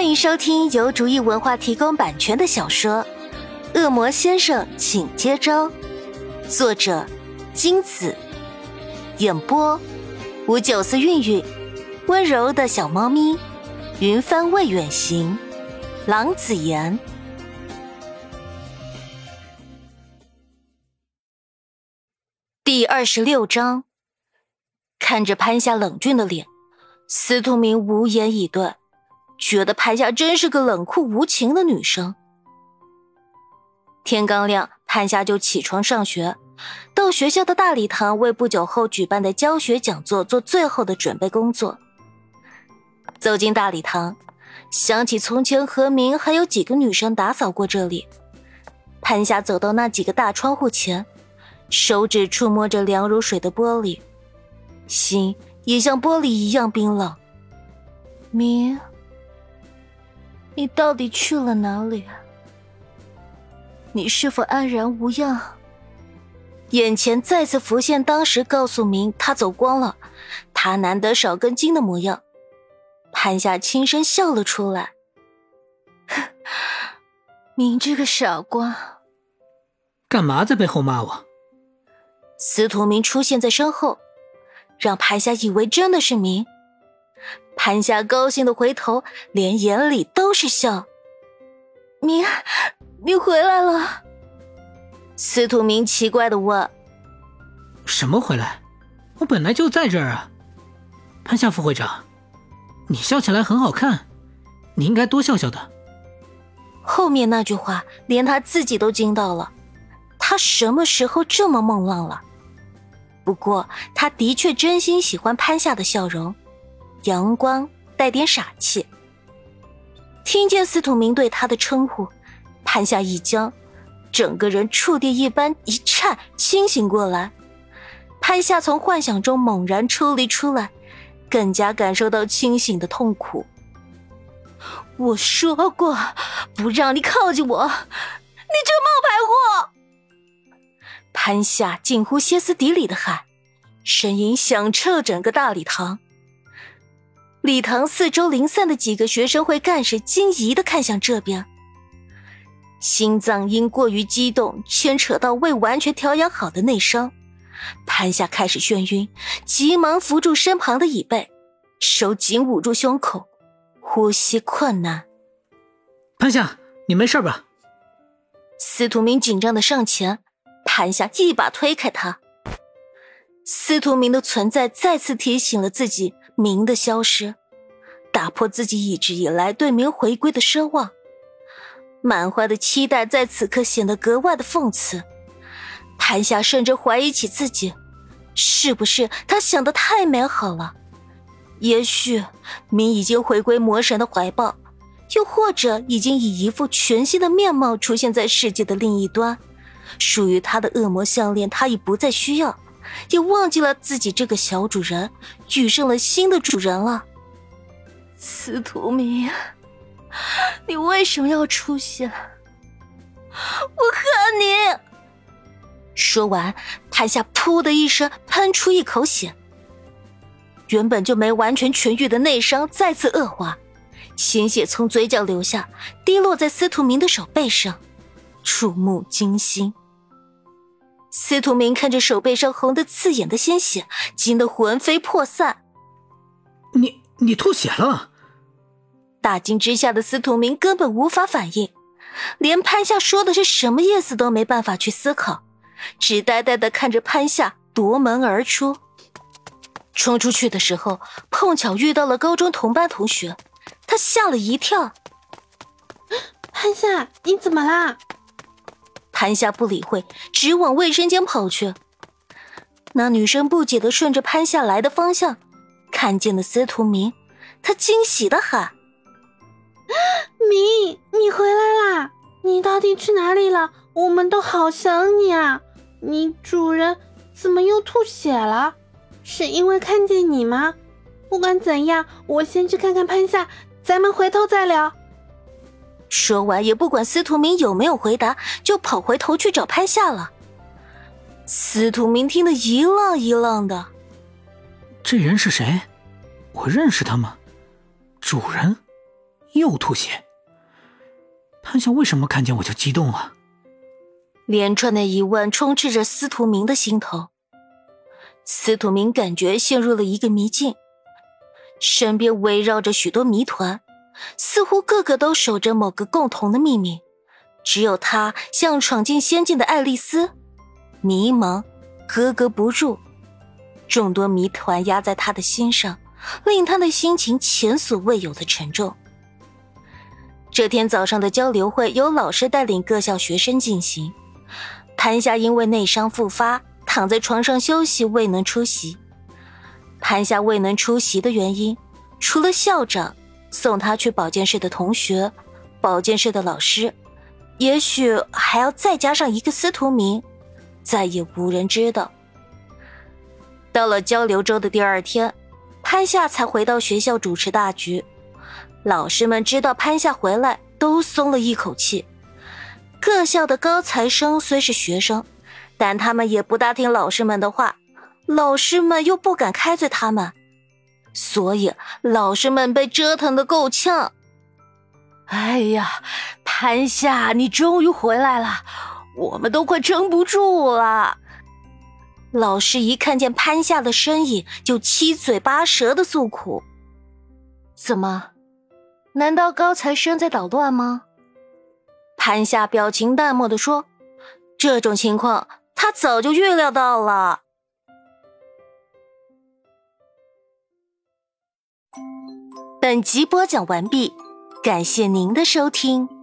欢迎收听由竹意文化提供版权的小说《恶魔先生，请接招》，作者金子，演播五九四韵韵，温柔的小猫咪，云帆未远行，郎子言。第二十六章，看着潘夏冷峻的脸，司徒明无言以对。觉得潘夏真是个冷酷无情的女生。天刚亮，潘夏就起床上学，到学校的大礼堂为不久后举办的教学讲座做最后的准备工作。走进大礼堂，想起从前何明还有几个女生打扫过这里，潘夏走到那几个大窗户前，手指触摸着凉如水的玻璃，心也像玻璃一样冰冷。明。你到底去了哪里？你是否安然无恙？眼前再次浮现当时告诉明他走光了，他难得少根筋的模样。潘夏轻声笑了出来：“ 明这个傻瓜，干嘛在背后骂我？”司徒明出现在身后，让潘夏以为真的是明。潘夏高兴的回头，连眼里都是笑。明，你回来了。司徒明奇怪的问：“什么回来？我本来就在这儿啊。”潘夏副会长，你笑起来很好看，你应该多笑笑的。后面那句话连他自己都惊到了，他什么时候这么梦浪了？不过他的确真心喜欢潘夏的笑容。阳光带点傻气。听见司徒明对他的称呼，潘夏一僵，整个人触电一般一颤，清醒过来。潘夏从幻想中猛然抽离出来，更加感受到清醒的痛苦。我说过不让你靠近我，你这个冒牌货！潘夏近乎歇斯底里的喊，声音响彻整个大礼堂。礼堂四周零散的几个学生会干事惊疑的看向这边，心脏因过于激动牵扯到未完全调养好的内伤，潘夏开始眩晕，急忙扶住身旁的椅背，手紧捂住胸口，呼吸困难。潘夏，你没事吧？司徒明紧张的上前，潘夏一把推开他。司徒明的存在再次提醒了自己。明的消失，打破自己一直以来对明回归的奢望，满怀的期待在此刻显得格外的讽刺。谭夏甚至怀疑起自己，是不是他想的太美好了？也许明已经回归魔神的怀抱，又或者已经以一副全新的面貌出现在世界的另一端，属于他的恶魔项链，他已不再需要。也忘记了自己这个小主人遇上了新的主人了。司徒明，你为什么要出现？我恨你！说完，潘夏噗的一声喷出一口血，原本就没完全痊愈的内伤再次恶化，鲜血从嘴角流下，滴落在司徒明的手背上，触目惊心。司徒明看着手背上红的刺眼的鲜血，惊得魂飞魄散。你你吐血了！大惊之下的司徒明根本无法反应，连潘夏说的是什么意思都没办法去思考，只呆呆的看着潘夏夺门而出。冲出去的时候，碰巧遇到了高中同班同学，他吓了一跳。潘夏，你怎么啦？潘夏不理会，直往卫生间跑去。那女生不解的顺着潘夏来的方向，看见了司徒明，她惊喜的喊：“明，你回来啦！你到底去哪里了？我们都好想你啊！你主人怎么又吐血了？是因为看见你吗？不管怎样，我先去看看潘夏，咱们回头再聊。”说完，也不管司徒明有没有回答，就跑回头去找潘夏了。司徒明听得一愣一愣的，这人是谁？我认识他吗？主人，又吐血。潘夏为什么看见我就激动啊？连串的疑问充斥着司徒明的心头。司徒明感觉陷入了一个迷境，身边围绕着许多谜团，似乎个个都守着某个共同的秘密。只有他像闯进仙境的爱丽丝，迷茫，格格不入。众多谜团压在他的心上，令他的心情前所未有的沉重。这天早上的交流会由老师带领各校学生进行。潘夏因为内伤复发，躺在床上休息，未能出席。潘夏未能出席的原因，除了校长送他去保健室的同学、保健室的老师，也许还要再加上一个司徒明，再也无人知道。到了交流周的第二天，潘夏才回到学校主持大局。老师们知道潘夏回来，都松了一口气。各校的高材生虽是学生，但他们也不大听老师们的话，老师们又不敢开罪他们，所以老师们被折腾的够呛。哎呀，潘夏，你终于回来了，我们都快撑不住了。老师一看见潘夏的身影，就七嘴八舌的诉苦：“怎么？”难道高材生在捣乱吗？潘夏表情淡漠的说：“这种情况他早就预料到了。”本集播讲完毕，感谢您的收听。